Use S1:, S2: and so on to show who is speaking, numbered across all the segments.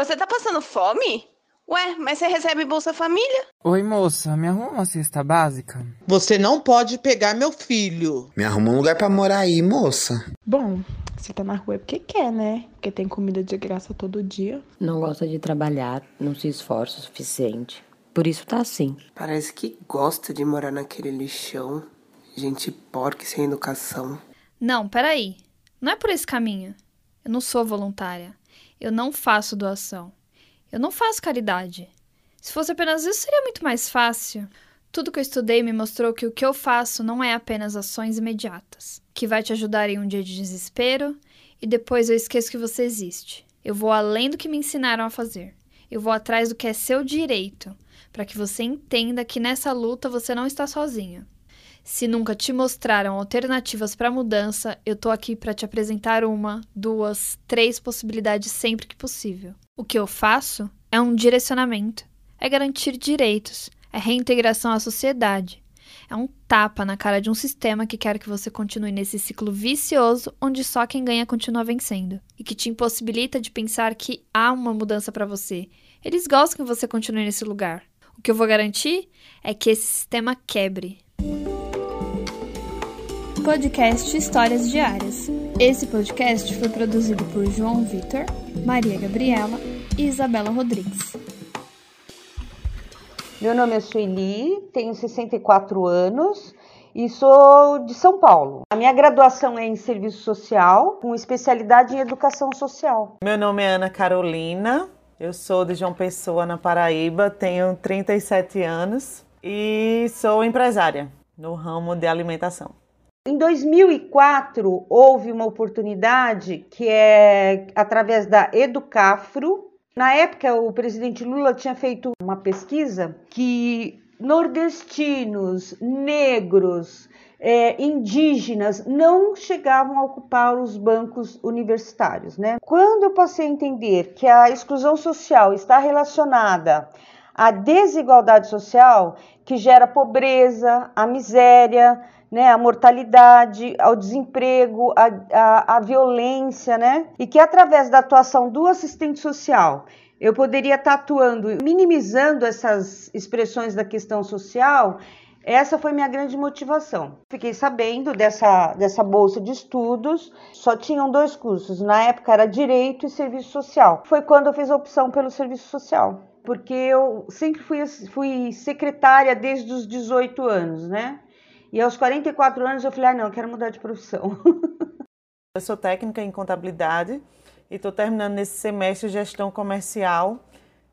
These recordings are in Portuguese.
S1: Você tá passando fome? Ué, mas você recebe Bolsa Família?
S2: Oi, moça, me arruma uma cesta básica?
S3: Você não pode pegar meu filho.
S4: Me arruma um lugar para morar aí, moça.
S5: Bom, você tá na rua é porque quer, né? Porque tem comida de graça todo dia.
S6: Não gosta de trabalhar, não se esforça o suficiente. Por isso tá assim.
S7: Parece que gosta de morar naquele lixão. Gente porca e sem educação.
S8: Não, peraí. Não é por esse caminho. Eu não sou voluntária. Eu não faço doação. Eu não faço caridade. Se fosse apenas isso, seria muito mais fácil. Tudo que eu estudei me mostrou que o que eu faço não é apenas ações imediatas, que vai te ajudar em um dia de desespero e depois eu esqueço que você existe. Eu vou além do que me ensinaram a fazer. Eu vou atrás do que é seu direito, para que você entenda que nessa luta você não está sozinho. Se nunca te mostraram alternativas para mudança, eu tô aqui para te apresentar uma, duas, três possibilidades sempre que possível. O que eu faço é um direcionamento, é garantir direitos, é reintegração à sociedade. É um tapa na cara de um sistema que quer que você continue nesse ciclo vicioso onde só quem ganha continua vencendo e que te impossibilita de pensar que há uma mudança para você. Eles gostam que você continue nesse lugar. O que eu vou garantir é que esse sistema quebre, Podcast Histórias Diárias. Esse podcast foi produzido por João Vitor, Maria Gabriela e Isabela Rodrigues.
S9: Meu nome é Sueli, tenho 64 anos e sou de São Paulo. A minha graduação é em Serviço Social, com especialidade em Educação Social.
S10: Meu nome é Ana Carolina, eu sou de João Pessoa, na Paraíba, tenho 37 anos e sou empresária no ramo de alimentação.
S9: Em 2004, houve uma oportunidade que é através da Educafro. Na época, o presidente Lula tinha feito uma pesquisa que nordestinos, negros, é, indígenas não chegavam a ocupar os bancos universitários. Né? Quando eu passei a entender que a exclusão social está relacionada à desigualdade social, que gera pobreza, a miséria, né, a mortalidade, ao desemprego, a violência, né? E que através da atuação do assistente social eu poderia estar atuando, minimizando essas expressões da questão social. Essa foi minha grande motivação. Fiquei sabendo dessa, dessa bolsa de estudos, só tinham dois cursos, na época era Direito e Serviço Social. Foi quando eu fiz a opção pelo Serviço Social, porque eu sempre fui, fui secretária desde os 18 anos, né? E aos 44 anos eu falei, ah, não, eu quero mudar de profissão.
S10: eu sou técnica em contabilidade e estou terminando nesse semestre gestão comercial,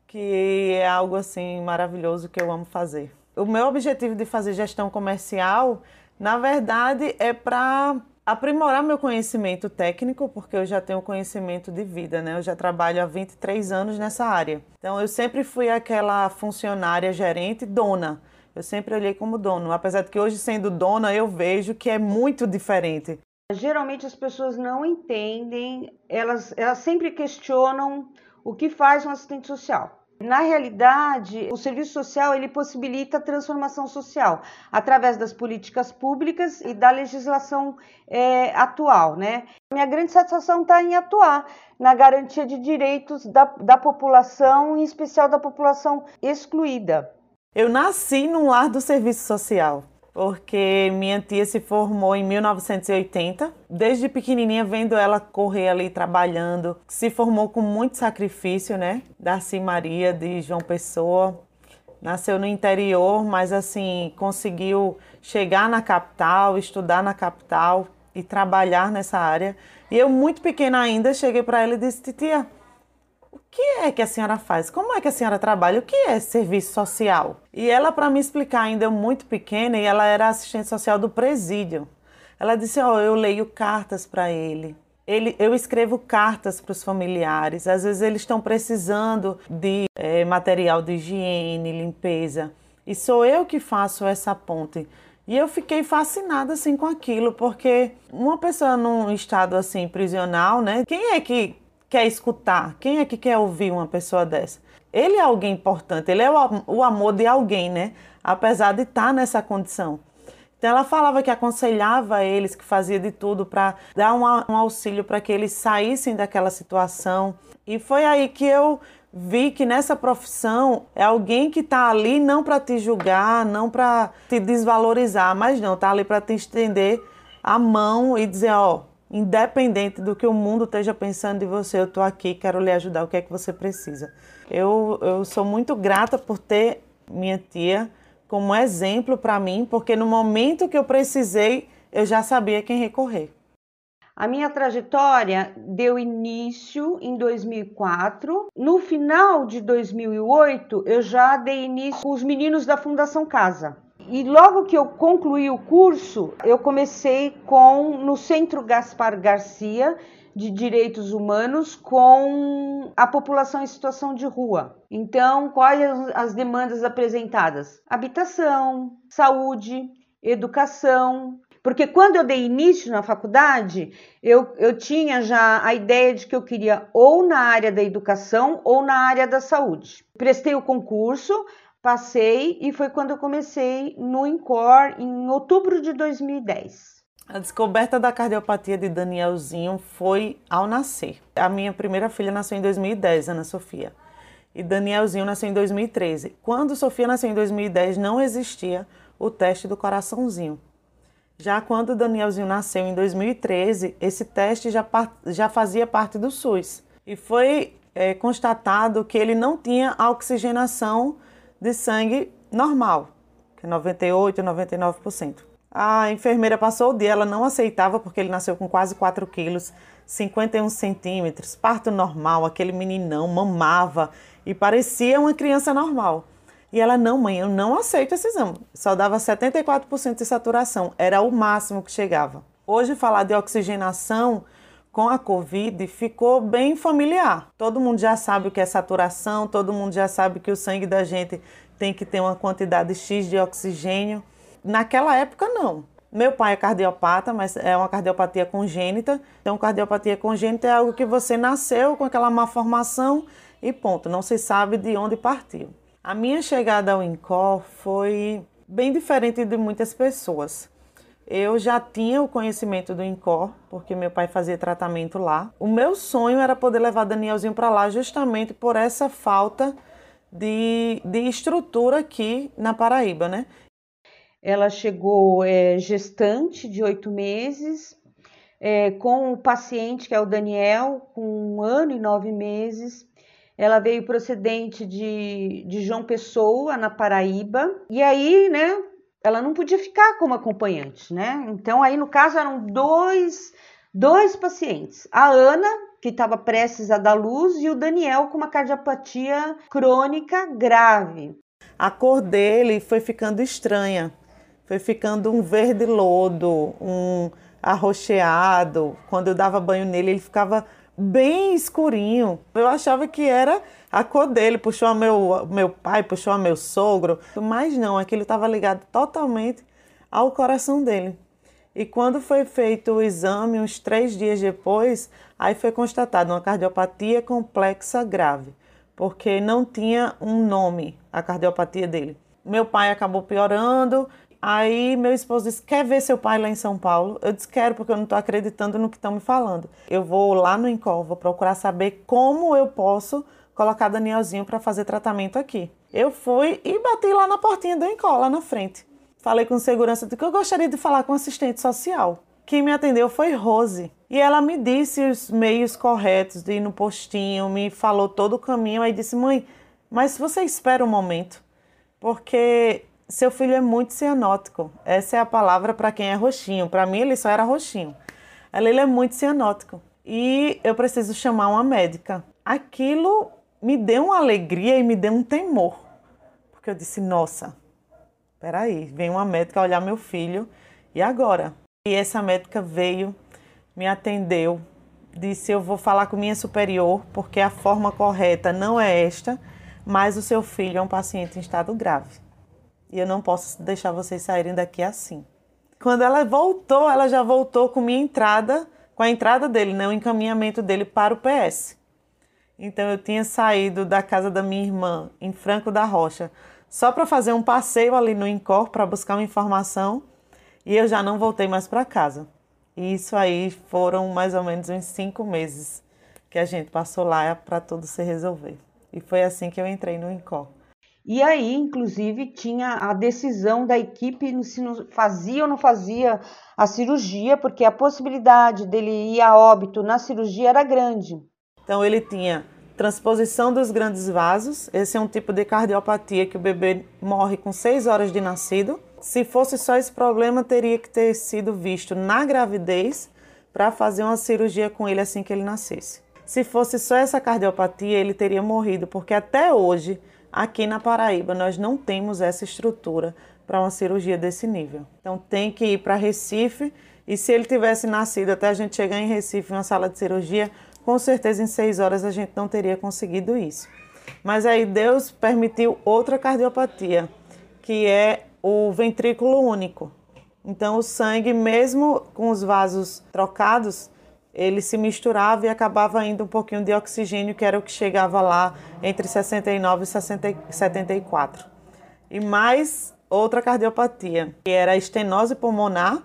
S10: que é algo assim maravilhoso que eu amo fazer. O meu objetivo de fazer gestão comercial, na verdade, é para aprimorar meu conhecimento técnico, porque eu já tenho conhecimento de vida, né? Eu já trabalho há 23 anos nessa área. Então eu sempre fui aquela funcionária gerente dona eu sempre olhei como dono, apesar de que hoje sendo dona eu vejo que é muito diferente.
S9: Geralmente as pessoas não entendem, elas, elas sempre questionam o que faz um assistente social. Na realidade, o serviço social ele possibilita a transformação social através das políticas públicas e da legislação é, atual, né? Minha grande satisfação está em atuar na garantia de direitos da, da população, em especial da população excluída.
S10: Eu nasci num lar do serviço social, porque minha tia se formou em 1980. Desde pequenininha, vendo ela correr ali trabalhando, se formou com muito sacrifício, né? Darcy Maria de João Pessoa. Nasceu no interior, mas assim, conseguiu chegar na capital, estudar na capital e trabalhar nessa área. E eu, muito pequena ainda, cheguei para ela e disse: Tia, o que é que a senhora faz? Como é que a senhora trabalha? O que é serviço social? E ela, para me explicar, ainda muito pequena, e ela era assistente social do presídio. Ela disse: Ó, oh, eu leio cartas para ele. ele. Eu escrevo cartas para os familiares. Às vezes eles estão precisando de é, material de higiene, limpeza. E sou eu que faço essa ponte. E eu fiquei fascinada assim com aquilo, porque uma pessoa num estado assim prisional, né? Quem é que quer escutar? Quem é que quer ouvir uma pessoa dessa? Ele é alguém importante, ele é o, amor de alguém, né? Apesar de estar nessa condição. Então ela falava que aconselhava eles, que fazia de tudo para dar um, um auxílio para que eles saíssem daquela situação. E foi aí que eu vi que nessa profissão é alguém que está ali não para te julgar, não para te desvalorizar, mas não, está ali para te estender a mão e dizer, ó, independente do que o mundo esteja pensando de você, eu estou aqui, quero lhe ajudar, o que é que você precisa. Eu, eu sou muito grata por ter minha tia como exemplo para mim, porque no momento que eu precisei, eu já sabia quem recorrer.
S9: A minha trajetória deu início em 2004. No final de 2008, eu já dei início com os meninos da Fundação Casa. E logo que eu concluí o curso, eu comecei com no Centro Gaspar Garcia de Direitos Humanos com a população em situação de rua. Então, quais as demandas apresentadas? Habitação, saúde, educação, porque quando eu dei início na faculdade, eu, eu tinha já a ideia de que eu queria ou na área da educação ou na área da saúde. Prestei o concurso, passei e foi quando eu comecei no INCOR em outubro de 2010.
S10: A descoberta da cardiopatia de Danielzinho foi ao nascer. A minha primeira filha nasceu em 2010, Ana Sofia. E Danielzinho nasceu em 2013. Quando Sofia nasceu em 2010, não existia o teste do coraçãozinho. Já quando Danielzinho nasceu em 2013, esse teste já, já fazia parte do SUS. E foi é, constatado que ele não tinha oxigenação de sangue normal, que é 98, 99%. A enfermeira passou o dia, ela não aceitava porque ele nasceu com quase 4 quilos, 51 centímetros, parto normal, aquele meninão mamava e parecia uma criança normal. E ela, não, mãe, eu não aceito esse exame. Só dava 74% de saturação, era o máximo que chegava. Hoje, falar de oxigenação com a Covid ficou bem familiar. Todo mundo já sabe o que é saturação, todo mundo já sabe que o sangue da gente tem que ter uma quantidade X de oxigênio. Naquela época, não. Meu pai é cardiopata, mas é uma cardiopatia congênita. Então, cardiopatia congênita é algo que você nasceu com aquela má formação e ponto, não se sabe de onde partiu. A minha chegada ao INCOR foi bem diferente de muitas pessoas. Eu já tinha o conhecimento do INCOR, porque meu pai fazia tratamento lá. O meu sonho era poder levar Danielzinho para lá justamente por essa falta de, de estrutura aqui na Paraíba, né?
S9: Ela chegou é, gestante de oito meses, é, com o paciente, que é o Daniel, com um ano e nove meses. Ela veio procedente de, de João Pessoa, na Paraíba. E aí, né, ela não podia ficar como acompanhante, né? Então, aí, no caso, eram dois, dois pacientes. A Ana, que estava prestes a dar luz, e o Daniel, com uma cardiopatia crônica grave.
S10: A cor dele foi ficando estranha. Foi ficando um verde lodo, um arroxeado. Quando eu dava banho nele, ele ficava bem escurinho. Eu achava que era a cor dele, puxou a meu, meu pai, puxou a meu sogro, mas não, aquilo estava ligado totalmente ao coração dele. E quando foi feito o exame, uns três dias depois, aí foi constatado uma cardiopatia complexa grave, porque não tinha um nome a cardiopatia dele. Meu pai acabou piorando, Aí meu esposo disse: Quer ver seu pai lá em São Paulo? Eu disse: Quero, porque eu não estou acreditando no que estão me falando. Eu vou lá no Incol, vou procurar saber como eu posso colocar Danielzinho para fazer tratamento aqui. Eu fui e bati lá na portinha do Incol, lá na frente. Falei com segurança de que eu gostaria de falar com assistente social. Quem me atendeu foi Rose. E ela me disse os meios corretos de ir no postinho, me falou todo o caminho. Aí disse: Mãe, mas você espera um momento, porque seu filho é muito cianótico. Essa é a palavra para quem é roxinho. Para mim, ele só era roxinho. Ele é muito cianótico. E eu preciso chamar uma médica. Aquilo me deu uma alegria e me deu um temor. Porque eu disse, nossa, peraí, vem uma médica olhar meu filho. E agora? E essa médica veio, me atendeu, disse, eu vou falar com minha superior, porque a forma correta não é esta, mas o seu filho é um paciente em estado grave e eu não posso deixar vocês saírem daqui assim. Quando ela voltou, ela já voltou com minha entrada, com a entrada dele, né, o encaminhamento dele para o PS. Então eu tinha saído da casa da minha irmã em Franco da Rocha só para fazer um passeio ali no Incor para buscar uma informação e eu já não voltei mais para casa. E isso aí foram mais ou menos uns cinco meses que a gente passou lá para tudo se resolver. E foi assim que eu entrei no INCOR.
S9: E aí, inclusive, tinha a decisão da equipe se fazia ou não fazia a cirurgia, porque a possibilidade dele ir a óbito na cirurgia era grande.
S10: Então, ele tinha transposição dos grandes vasos. Esse é um tipo de cardiopatia que o bebê morre com seis horas de nascido. Se fosse só esse problema, teria que ter sido visto na gravidez para fazer uma cirurgia com ele assim que ele nascesse. Se fosse só essa cardiopatia, ele teria morrido, porque até hoje Aqui na Paraíba, nós não temos essa estrutura para uma cirurgia desse nível. Então, tem que ir para Recife. E se ele tivesse nascido até a gente chegar em Recife, uma sala de cirurgia, com certeza em seis horas a gente não teria conseguido isso. Mas aí Deus permitiu outra cardiopatia, que é o ventrículo único. Então, o sangue, mesmo com os vasos trocados, ele se misturava e acabava indo um pouquinho de oxigênio, que era o que chegava lá entre 69 e 74. E mais outra cardiopatia, que era a estenose pulmonar,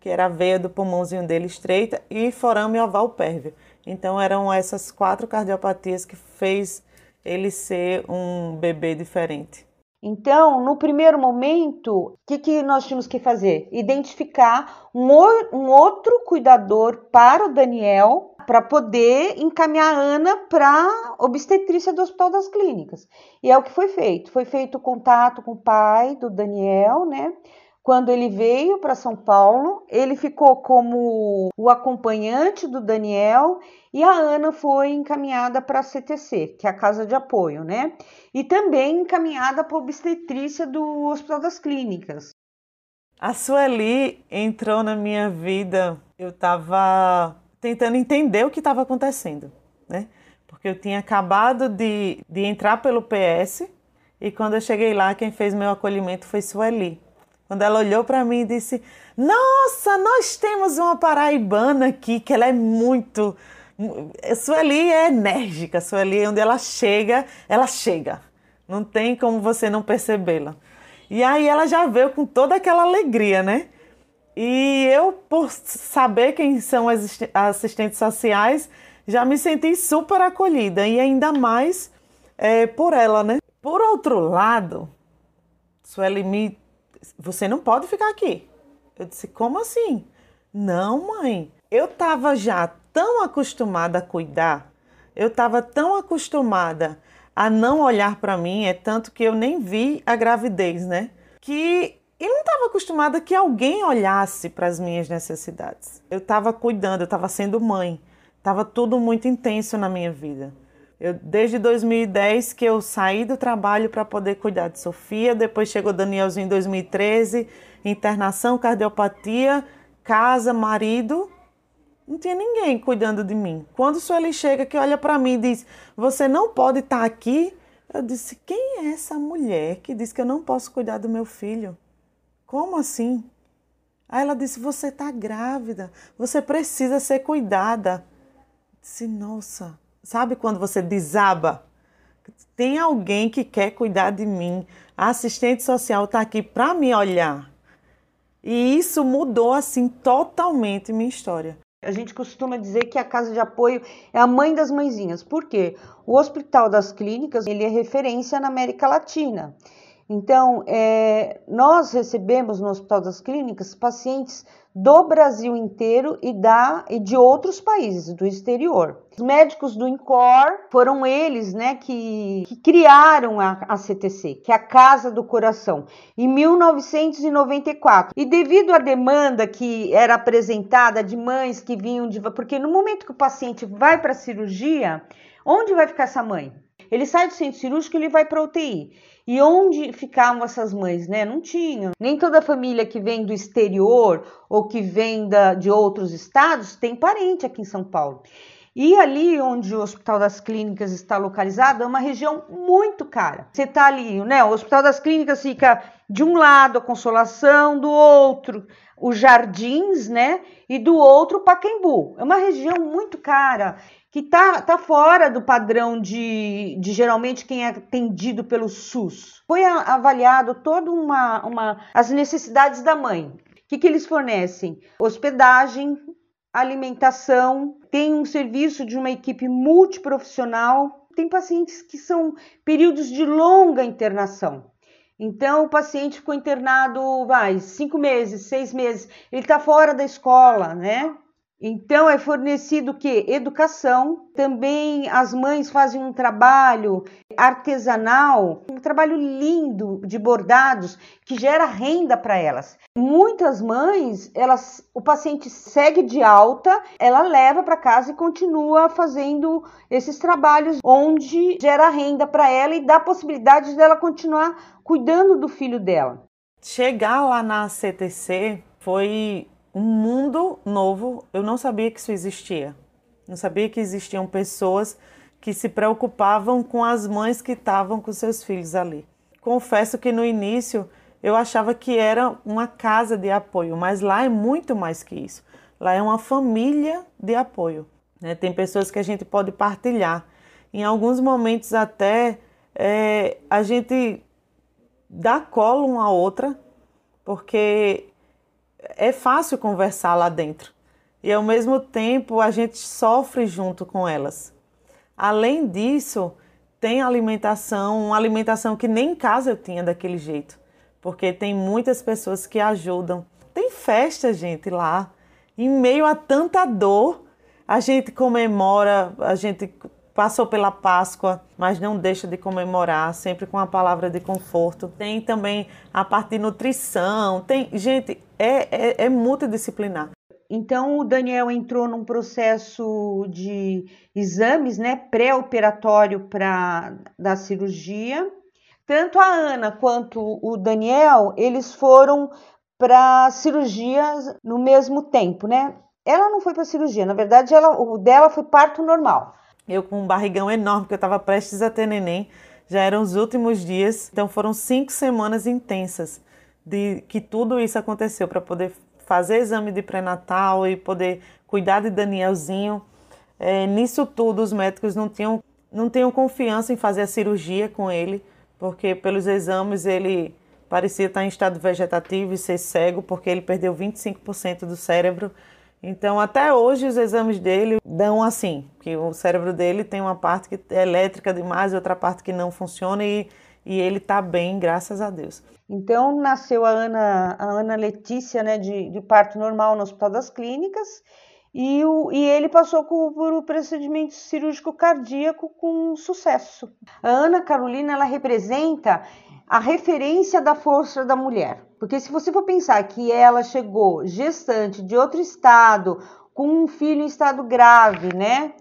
S10: que era a veia do pulmãozinho dele estreita, e forame oval pérvio. Então eram essas quatro cardiopatias que fez ele ser um bebê diferente.
S9: Então, no primeiro momento, o que, que nós tínhamos que fazer? Identificar um, um outro cuidador para o Daniel para poder encaminhar a Ana para obstetrícia do Hospital das Clínicas. E é o que foi feito. Foi feito o contato com o pai do Daniel, né? Quando ele veio para São Paulo, ele ficou como o acompanhante do Daniel e a Ana foi encaminhada para a CTC, que é a casa de apoio, né? E também encaminhada para a obstetrícia do Hospital das Clínicas.
S10: A Sueli entrou na minha vida, eu estava tentando entender o que estava acontecendo, né? Porque eu tinha acabado de, de entrar pelo PS e quando eu cheguei lá, quem fez meu acolhimento foi Sueli. Quando ela olhou para mim e disse: Nossa, nós temos uma paraibana aqui que ela é muito. Sueli é enérgica, Sueli, onde ela chega, ela chega. Não tem como você não percebê-la. E aí ela já veio com toda aquela alegria, né? E eu, por saber quem são as assistentes sociais, já me senti super acolhida e ainda mais é, por ela, né? Por outro lado, Sueli me você não pode ficar aqui. Eu disse: Como assim? Não, mãe. Eu estava já tão acostumada a cuidar, eu estava tão acostumada a não olhar para mim, é tanto que eu nem vi a gravidez, né? Que eu não estava acostumada que alguém olhasse para as minhas necessidades. Eu estava cuidando, eu estava sendo mãe, estava tudo muito intenso na minha vida. Eu, desde 2010 que eu saí do trabalho para poder cuidar de Sofia, depois chegou Danielzinho em 2013, internação, cardiopatia, casa, marido, não tinha ninguém cuidando de mim. Quando o Sueli chega que olha para mim e diz: "Você não pode estar tá aqui", eu disse: "Quem é essa mulher que diz que eu não posso cuidar do meu filho? Como assim?" Aí ela disse: "Você está grávida, você precisa ser cuidada." Eu disse: "Nossa, Sabe quando você desaba? Tem alguém que quer cuidar de mim. A assistente social está aqui para me olhar. E isso mudou assim totalmente minha história.
S9: A gente costuma dizer que a casa de apoio é a mãe das mãezinhas. Por quê? O Hospital das Clínicas ele é referência na América Latina. Então, é, nós recebemos no Hospital das Clínicas pacientes do Brasil inteiro e, da, e de outros países, do exterior. Os médicos do INCOR foram eles né, que, que criaram a, a CTC, que é a Casa do Coração, em 1994. E devido à demanda que era apresentada de mães que vinham de. Porque no momento que o paciente vai para a cirurgia, onde vai ficar essa mãe? Ele sai do centro cirúrgico e ele vai para UTI. E onde ficavam essas mães, né? Não tinham. Nem toda família que vem do exterior ou que vem da, de outros estados tem parente aqui em São Paulo. E ali onde o Hospital das Clínicas está localizado é uma região muito cara. Você está ali, né? O Hospital das Clínicas fica de um lado a Consolação, do outro os Jardins, né? E do outro o Pacaembu. É uma região muito cara que tá, tá fora do padrão de, de geralmente quem é atendido pelo SUS. Foi avaliado toda uma, uma as necessidades da mãe. O que, que eles fornecem? Hospedagem, alimentação, tem um serviço de uma equipe multiprofissional tem pacientes que são períodos de longa internação. Então, o paciente ficou internado, vai, cinco meses, seis meses, ele está fora da escola, né? Então é fornecido que? Educação. Também as mães fazem um trabalho artesanal, um trabalho lindo de bordados que gera renda para elas. Muitas mães, elas, o paciente segue de alta, ela leva para casa e continua fazendo esses trabalhos onde gera renda para ela e dá possibilidade dela continuar cuidando do filho dela.
S10: Chegar lá na CTC foi um mundo novo. Eu não sabia que isso existia. Não sabia que existiam pessoas que se preocupavam com as mães que estavam com seus filhos ali. Confesso que no início eu achava que era uma casa de apoio, mas lá é muito mais que isso. Lá é uma família de apoio. Né? Tem pessoas que a gente pode partilhar. Em alguns momentos até é, a gente dá colo uma a outra, porque é fácil conversar lá dentro e ao mesmo tempo a gente sofre junto com elas. Além disso, tem alimentação, uma alimentação que nem em casa eu tinha daquele jeito, porque tem muitas pessoas que ajudam. Tem festa, gente, lá. Em meio a tanta dor, a gente comemora, a gente passou pela Páscoa, mas não deixa de comemorar, sempre com a palavra de conforto. Tem também a parte de nutrição, tem, gente, é, é, é multidisciplinar.
S9: Então o Daniel entrou num processo de exames, né, pré-operatório para da cirurgia. Tanto a Ana quanto o Daniel, eles foram para cirurgias no mesmo tempo, né? Ela não foi para cirurgia, na verdade, ela, o dela foi parto normal.
S10: Eu com um barrigão enorme, porque eu estava prestes a ter neném, já eram os últimos dias, então foram cinco semanas intensas de que tudo isso aconteceu para poder fazer exame de pré-natal e poder cuidar de Danielzinho. É, nisso tudo, os médicos não tinham, não tinham confiança em fazer a cirurgia com ele, porque pelos exames ele parecia estar em estado vegetativo e ser cego, porque ele perdeu 25% do cérebro então, até hoje, os exames dele dão assim, que o cérebro dele tem uma parte que é elétrica demais e outra parte que não funciona e, e ele está bem, graças a Deus.
S9: Então, nasceu a Ana, a Ana Letícia, né, de, de parto normal no Hospital das Clínicas, e, o, e ele passou por, por o procedimento cirúrgico cardíaco com sucesso. A Ana Carolina, ela representa a referência da força da mulher. Porque se você for pensar que ela chegou gestante de outro estado, com um filho em estado grave, né?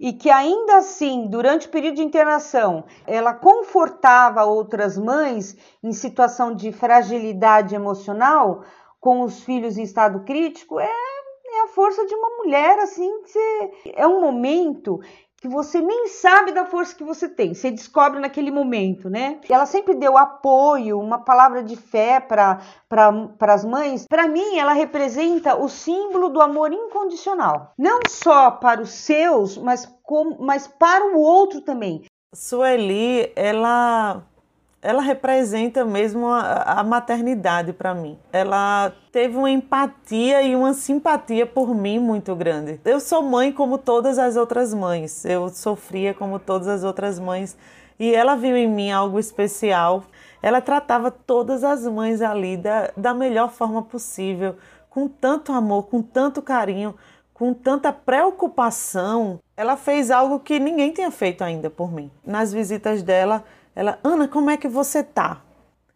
S9: E que ainda assim, durante o período de internação, ela confortava outras mães em situação de fragilidade emocional, com os filhos em estado crítico, é, é a força de uma mulher, assim, é um momento que você nem sabe da força que você tem, você descobre naquele momento, né? Ela sempre deu apoio, uma palavra de fé para as mães. Para mim, ela representa o símbolo do amor incondicional, não só para os seus, mas, com, mas para o outro também.
S10: Sueli, ela ela representa mesmo a, a maternidade para mim. Ela teve uma empatia e uma simpatia por mim muito grande. Eu sou mãe como todas as outras mães. Eu sofria como todas as outras mães e ela viu em mim algo especial. Ela tratava todas as mães ali da, da melhor forma possível, com tanto amor, com tanto carinho, com tanta preocupação. Ela fez algo que ninguém tinha feito ainda por mim. Nas visitas dela, ela, Ana, como é que você tá?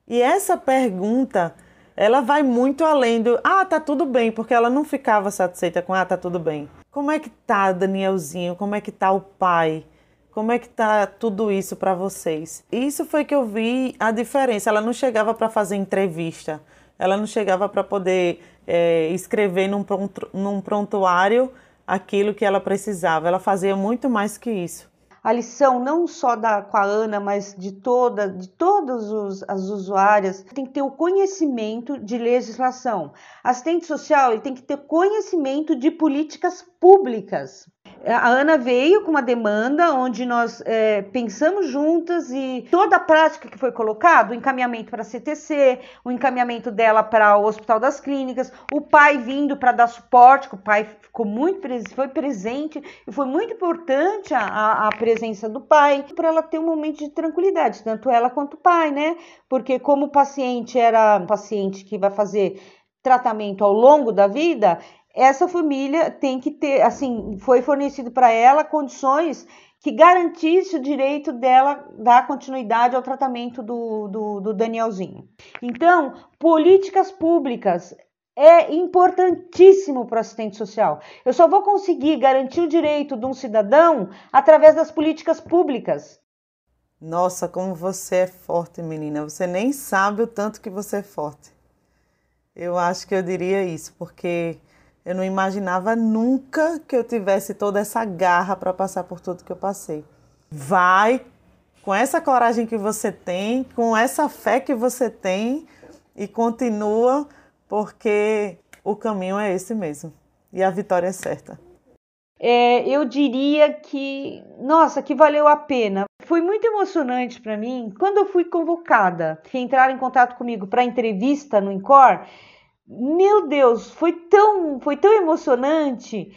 S10: E essa pergunta, ela vai muito além do, ah, tá tudo bem, porque ela não ficava satisfeita com, ah, tá tudo bem. Como é que tá, Danielzinho? Como é que tá o pai? Como é que tá tudo isso para vocês? Isso foi que eu vi a diferença. Ela não chegava para fazer entrevista, ela não chegava para poder é, escrever num, pronto, num prontuário aquilo que ela precisava. Ela fazia muito mais que isso
S9: a lição não só da com a Ana, mas de toda, de todas os, as usuárias, tem que ter o conhecimento de legislação. Assistente social ele tem que ter conhecimento de políticas públicas. A Ana veio com uma demanda onde nós é, pensamos juntas e toda a prática que foi colocada, o encaminhamento para a CTC, o encaminhamento dela para o Hospital das Clínicas, o pai vindo para dar suporte, que o pai ficou muito foi presente e foi muito importante a, a presença do pai para ela ter um momento de tranquilidade, tanto ela quanto o pai, né? Porque como o paciente era um paciente que vai fazer tratamento ao longo da vida, essa família tem que ter, assim, foi fornecido para ela condições que garantisse o direito dela dar continuidade ao tratamento do, do, do Danielzinho. Então, políticas públicas é importantíssimo para o assistente social. Eu só vou conseguir garantir o direito de um cidadão através das políticas públicas.
S10: Nossa, como você é forte, menina. Você nem sabe o tanto que você é forte. Eu acho que eu diria isso, porque eu não imaginava nunca que eu tivesse toda essa garra para passar por tudo que eu passei. Vai com essa coragem que você tem, com essa fé que você tem e continua, porque o caminho é esse mesmo e a vitória é certa.
S9: É, eu diria que, nossa, que valeu a pena. Foi muito emocionante para mim quando eu fui convocada, entraram em contato comigo para entrevista no INCOR meu Deus, foi tão, foi tão emocionante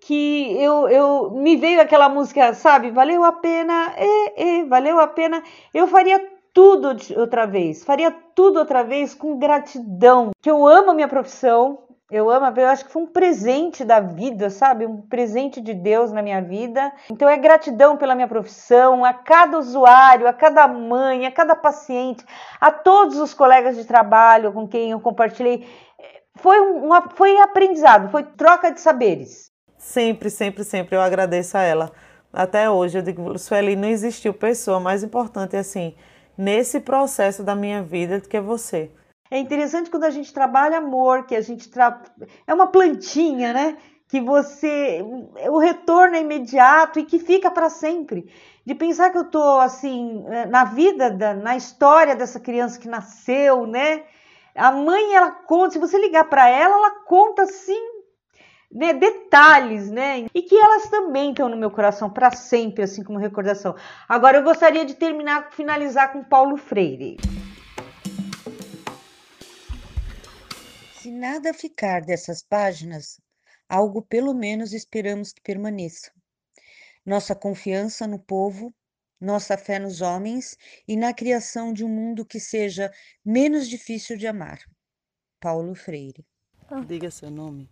S9: que eu, eu me veio aquela música, sabe? Valeu a pena, é, é, valeu a pena. Eu faria tudo outra vez, faria tudo outra vez com gratidão. Que eu amo a minha profissão, eu amo, eu acho que foi um presente da vida, sabe? Um presente de Deus na minha vida. Então é gratidão pela minha profissão, a cada usuário, a cada mãe, a cada paciente, a todos os colegas de trabalho com quem eu compartilhei. Foi, um, foi aprendizado, foi troca de saberes.
S10: Sempre, sempre, sempre eu agradeço a ela. Até hoje eu digo, Sueli, não existiu pessoa mais importante assim nesse processo da minha vida do que você.
S9: É interessante quando a gente trabalha amor, que a gente tra... é uma plantinha, né? Que você o retorno é imediato e que fica para sempre. De pensar que eu tô assim na vida da, na história dessa criança que nasceu, né? A mãe ela conta, se você ligar para ela, ela conta assim né, detalhes, né? E que elas também estão no meu coração para sempre, assim como recordação. Agora eu gostaria de terminar, finalizar com Paulo Freire.
S11: Se nada ficar dessas páginas, algo pelo menos esperamos que permaneça. Nossa confiança no povo, nossa fé nos homens e na criação de um mundo que seja menos difícil de amar. Paulo Freire.
S10: Diga seu nome.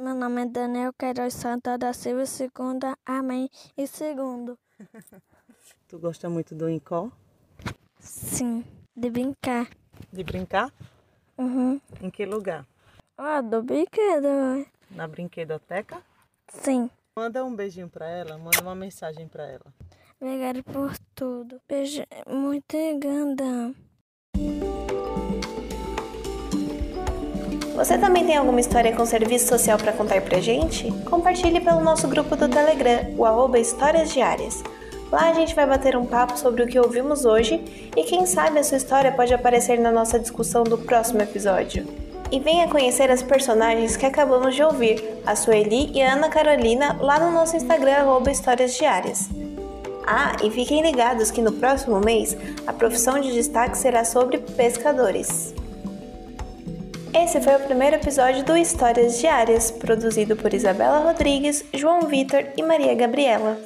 S12: Meu nome é Daniel Queiroz Santa da Silva, segunda, amém e segundo.
S10: tu gosta muito do Incó?
S12: Sim, de brincar.
S10: De brincar?
S12: Uhum.
S10: Em que lugar?
S12: Ah, do brinquedo.
S10: Na brinquedoteca?
S12: Sim.
S10: Manda um beijinho pra ela, manda uma mensagem pra ela.
S12: Obrigado por tudo. Beijo muito grande.
S1: Você também tem alguma história com serviço social para contar pra gente? Compartilhe pelo nosso grupo do Telegram, o arroba Histórias Diárias. Lá a gente vai bater um papo sobre o que ouvimos hoje e quem sabe a sua história pode aparecer na nossa discussão do próximo episódio. E venha conhecer as personagens que acabamos de ouvir, a Sueli e a Ana Carolina, lá no nosso Instagram, Histórias Diárias. Ah, e fiquem ligados que no próximo mês a profissão de destaque será sobre pescadores. Esse foi o primeiro episódio do Histórias Diárias, produzido por Isabela Rodrigues, João Vitor e Maria Gabriela.